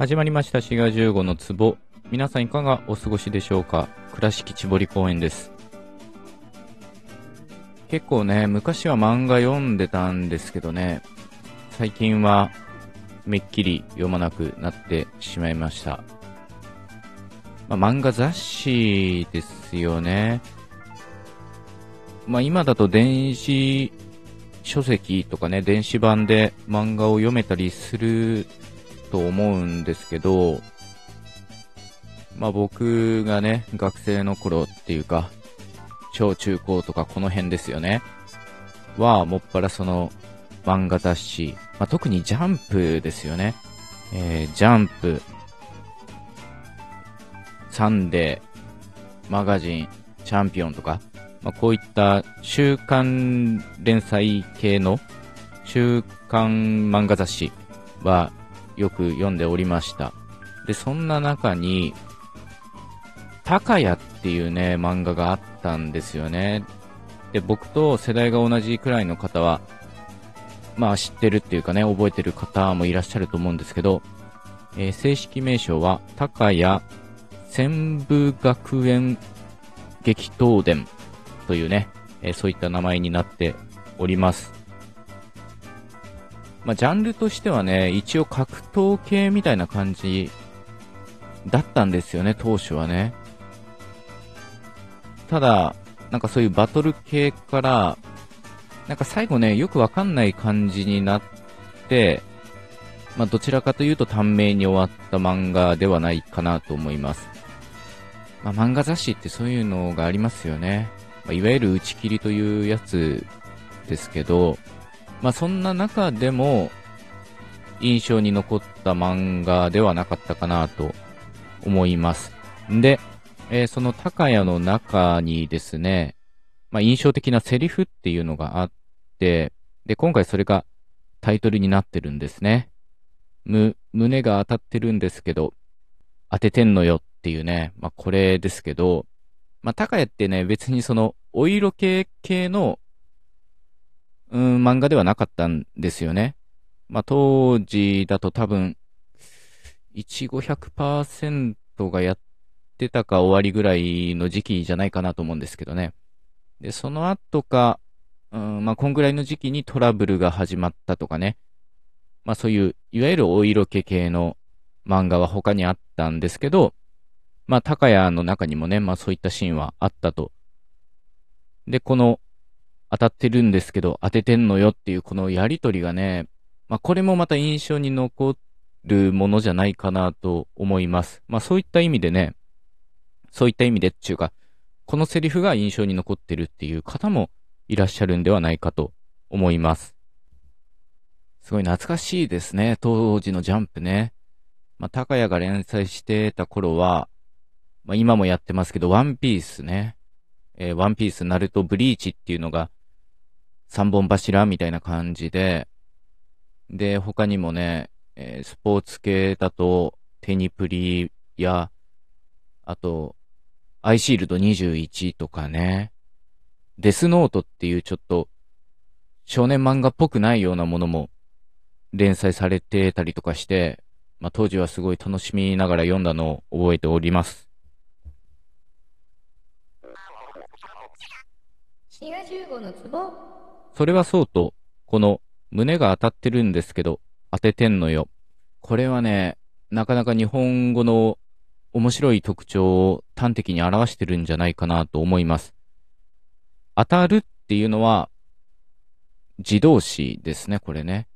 始まりました。滋賀15の壺。皆さんいかがお過ごしでしょうか？倉敷千堀公園です。結構ね昔は漫画読んでたんですけどね。最近はめっきり読まなくなってしまいました、まあ、漫画雑誌ですよね。まあ今だと電子書籍とかね、電子版で漫画を読めたりすると思うんですけど、まあ僕がね、学生の頃っていうか、小中高とかこの辺ですよね。は、もっぱらその漫画雑誌、まあ、特にジャンプですよね。えー、ジャンプ、サンデー、マガジン、チャンピオンとか、まあ、こういった週刊連載系の週刊漫画雑誌はよく読んでおりました。で、そんな中に、高谷っていうね、漫画があったんですよね。で、僕と世代が同じくらいの方は、まあ知ってるっていうかね、覚えてる方もいらっしゃると思うんですけど、えー、正式名称は、高谷千部学園激闘伝というね、えー、そういった名前になっております。まあ、ジャンルとしてはね、一応格闘系みたいな感じだったんですよね、当初はね。ただ、なんかそういうバトル系から、なんか最後ね、よくわかんない感じになって、まあ、どちらかというと短命に終わった漫画ではないかなと思います。まあ、漫画雑誌ってそういうのがありますよね。まあ、いわゆる打ち切りというやつですけど、まあ、そんな中でも印象に残った漫画ではなかったかなと思います。で、えー、その高谷の中にですね、まあ、印象的なセリフっていうのがあって、で、今回それがタイトルになってるんですね。む、胸が当たってるんですけど、当ててんのよっていうね、まあ、これですけど、まあ、高谷ってね、別にその、お色系系の、うん、漫画ではなかったんですよね。まあ、当時だと多分、いちご100%がやってたか終わりぐらいの時期じゃないかなと思うんですけどね。で、その後か、うん、まあ、こんぐらいの時期にトラブルが始まったとかね。まあ、そういう、いわゆるお色気系の漫画は他にあったんですけど、まあ、高谷の中にもね、まあそういったシーンはあったと。で、この、当たってるんですけど、当ててんのよっていうこのやりとりがね、まあこれもまた印象に残るものじゃないかなと思います。まあそういった意味でね、そういった意味でっていうか、このセリフが印象に残ってるっていう方もいらっしゃるんではないかと思います。すごい懐かしいですね、当時のジャンプね。まあ、高谷が連載してた頃は、まあ、今もやってますけど、ワンピースね。えー、ワンピース、ナルト、ブリーチっていうのが三本柱みたいな感じで、で、他にもね、えー、スポーツ系だと、テニプリや、あと、アイシールド21とかね、デスノートっていうちょっと、少年漫画っぽくないようなものも連載されてたりとかして、まあ、当時はすごい楽しみながら読んだのを覚えております。それはそうと、この胸が当たってるんですけど、当ててんのよ。これはね、なかなか日本語の面白い特徴を端的に表してるんじゃないかなと思います。当たるっていうのは、自動詞ですね、これね。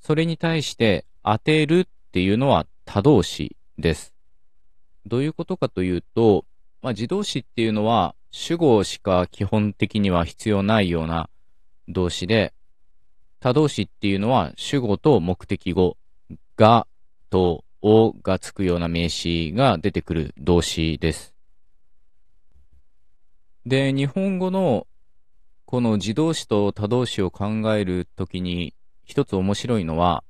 それに対して当てるっていうのは他動詞です。どういうことかというと、まあ、自動詞っていうのは主語しか基本的には必要ないような動詞で、他動詞っていうのは主語と目的語がとをがつくような名詞が出てくる動詞です。で、日本語のこの自動詞と他動詞を考えるときに一つ面白いのは、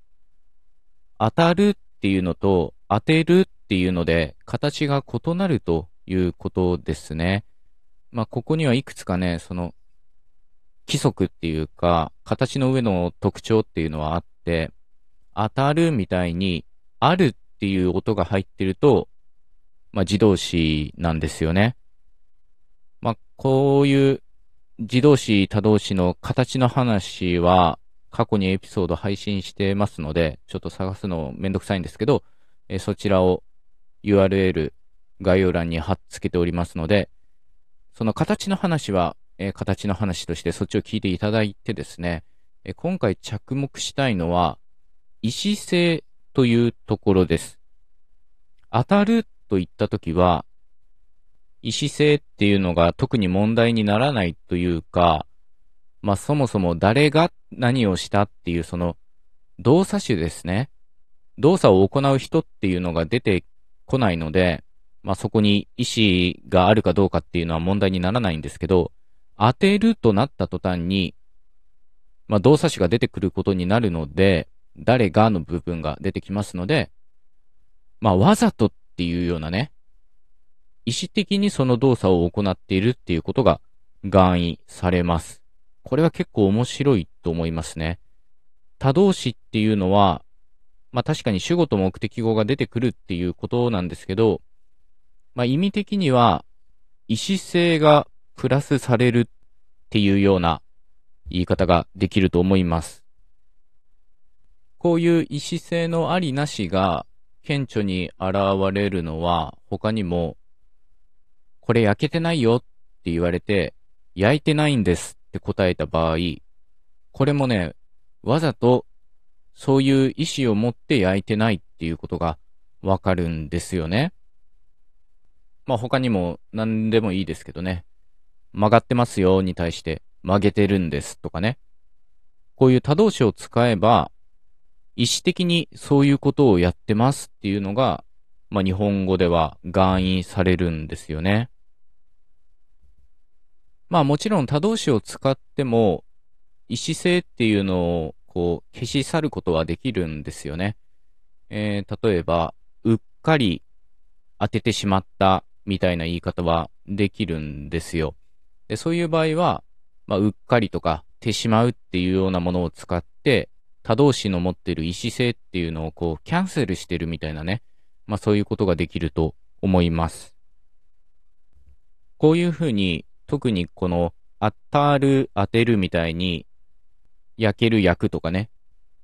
当たるっていうのと当てるっていうので形が異なるということですね。まあ、ここにはいくつかね、その、規則っていうか、形の上の特徴っていうのはあって、当たるみたいに、あるっていう音が入ってると、まあ、自動詞なんですよね。まあ、こういう自動詞、他動詞の形の話は、過去にエピソード配信してますので、ちょっと探すのめんどくさいんですけど、えそちらを URL 概要欄に貼っ付けておりますので、その形の話は、え形の話としてそっちを聞いていただいてですね、え今回着目したいのは、意思性というところです。当たるといったときは、意思性っていうのが特に問題にならないというか、まあそもそも誰が何をしたっていうその動作種ですね。動作を行う人っていうのが出てこないので、まあそこに意思があるかどうかっていうのは問題にならないんですけど、当てるとなった途端に、まあ動作種が出てくることになるので、誰がの部分が出てきますので、まあわざとっていうようなね、意思的にその動作を行っているっていうことが含意されます。これは結構面白いと思いますね。他動詞っていうのは、まあ確かに主語と目的語が出てくるっていうことなんですけど、まあ意味的には意思性がプラスされるっていうような言い方ができると思います。こういう意思性のありなしが顕著に現れるのは他にも、これ焼けてないよって言われて、焼いてないんですって答えた場合、これもね、わざとそういう意思を持って焼いてないっていうことがわかるんですよね。まあ他にも何でもいいですけどね。曲がってますよに対して曲げてるんですとかね。こういう他動詞を使えば、意思的にそういうことをやってますっていうのが、まあ日本語では含意されるんですよね。まあもちろん他動詞を使っても、意思性っていうのをこう消し去ることはできるんですよね。えー、例えば、うっかり当ててしまったみたいな言い方はできるんですよ。でそういう場合は、まあ、うっかりとか、てしまうっていうようなものを使って、他動詞の持ってる意思性っていうのをこうキャンセルしてるみたいなね。まあそういうことができると思います。こういうふうに特にこの当たる、当てるみたいに、焼ける、焼くとかね、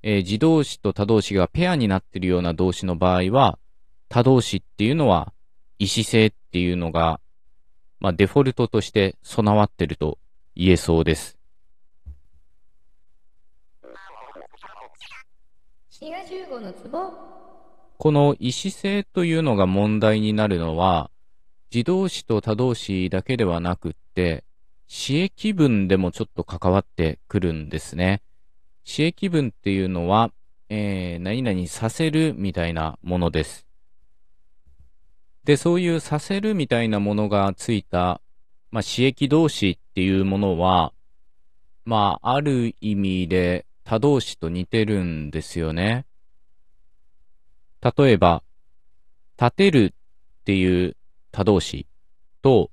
えー、自動詞と他動詞がペアになってるような動詞の場合は、他動詞っていうのは意思性っていうのが、まあ、デフォルトとして備わってると言えそうです。この意思性というのが問題になるのは、自動詞と他動詞だけではなくって、詞益文でもちょっと関わってくるんですね。詞益文っていうのは、えー、何々させるみたいなものです。で、そういうさせるみたいなものがついた、まあ、詞益動詞っていうものは、まあ、ある意味で他動詞と似てるんですよね。例えば、立てるっていう他動詞と、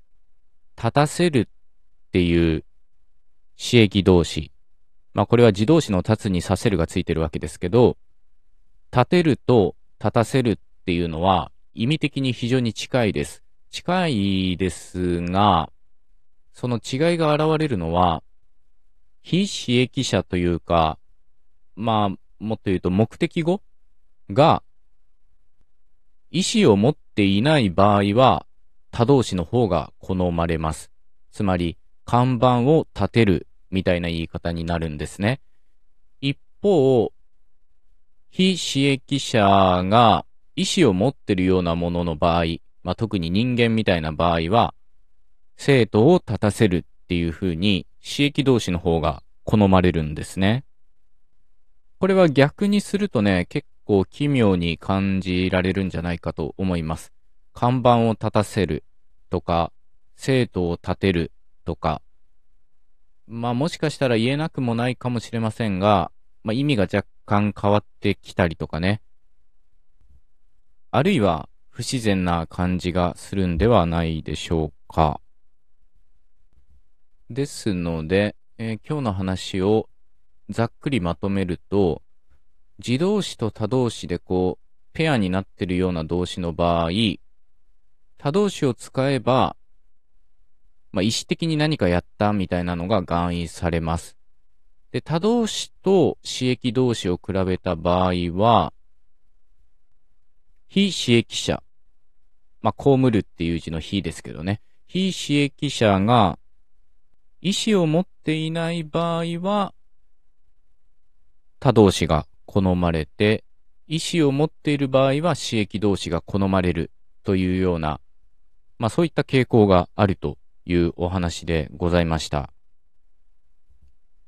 立たせるっていう詞益動詞。まあこれは自動詞の立つにさせるがついてるわけですけど、立てると立たせるっていうのは意味的に非常に近いです。近いですが、その違いが現れるのは、非刺激者というか、まあ、もっと言うと目的語が意思を持っていない場合は、他動詞の方が好まれます。つまり、看板を立てるみたいな言い方になるんですね。一方、非刺激者が意思を持ってるようなものの場合、まあ、特に人間みたいな場合は、生徒を立たせるっていう風に、刺激同士の方が好まれるんですね。これは逆にするとね、結構奇妙に感じられるんじゃないかと思います。看板を立たせるとか、生徒を立てるとか、まあもしかしたら言えなくもないかもしれませんが、まあ意味が若干変わってきたりとかね。あるいは不自然な感じがするんではないでしょうか。ですので、えー、今日の話をざっくりまとめると、自動詞と他動詞でこう、ペアになってるような動詞の場合、他動詞を使えば、まあ、意思的に何かやったみたいなのが含意されます。で、他動詞と刺激動詞を比べた場合は、非刺激者。まあ、被るっていう字の非ですけどね。非刺激者が意思を持っていない場合は、他動詞が好まれて、意思を持っている場合は刺激動詞が好まれるというような、まあそういった傾向があるというお話でございました。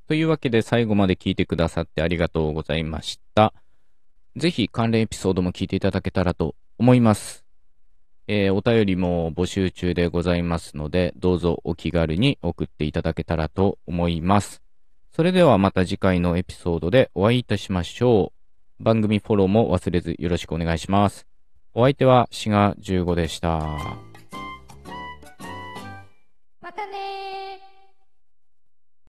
というわけで最後まで聞いてくださってありがとうございました。ぜひ関連エピソードも聞いていただけたらと思います。えー、お便りも募集中でございますので、どうぞお気軽に送っていただけたらと思います。それではまた次回のエピソードでお会いいたしましょう。番組フォローも忘れずよろしくお願いします。お相手はシガ15でした。またね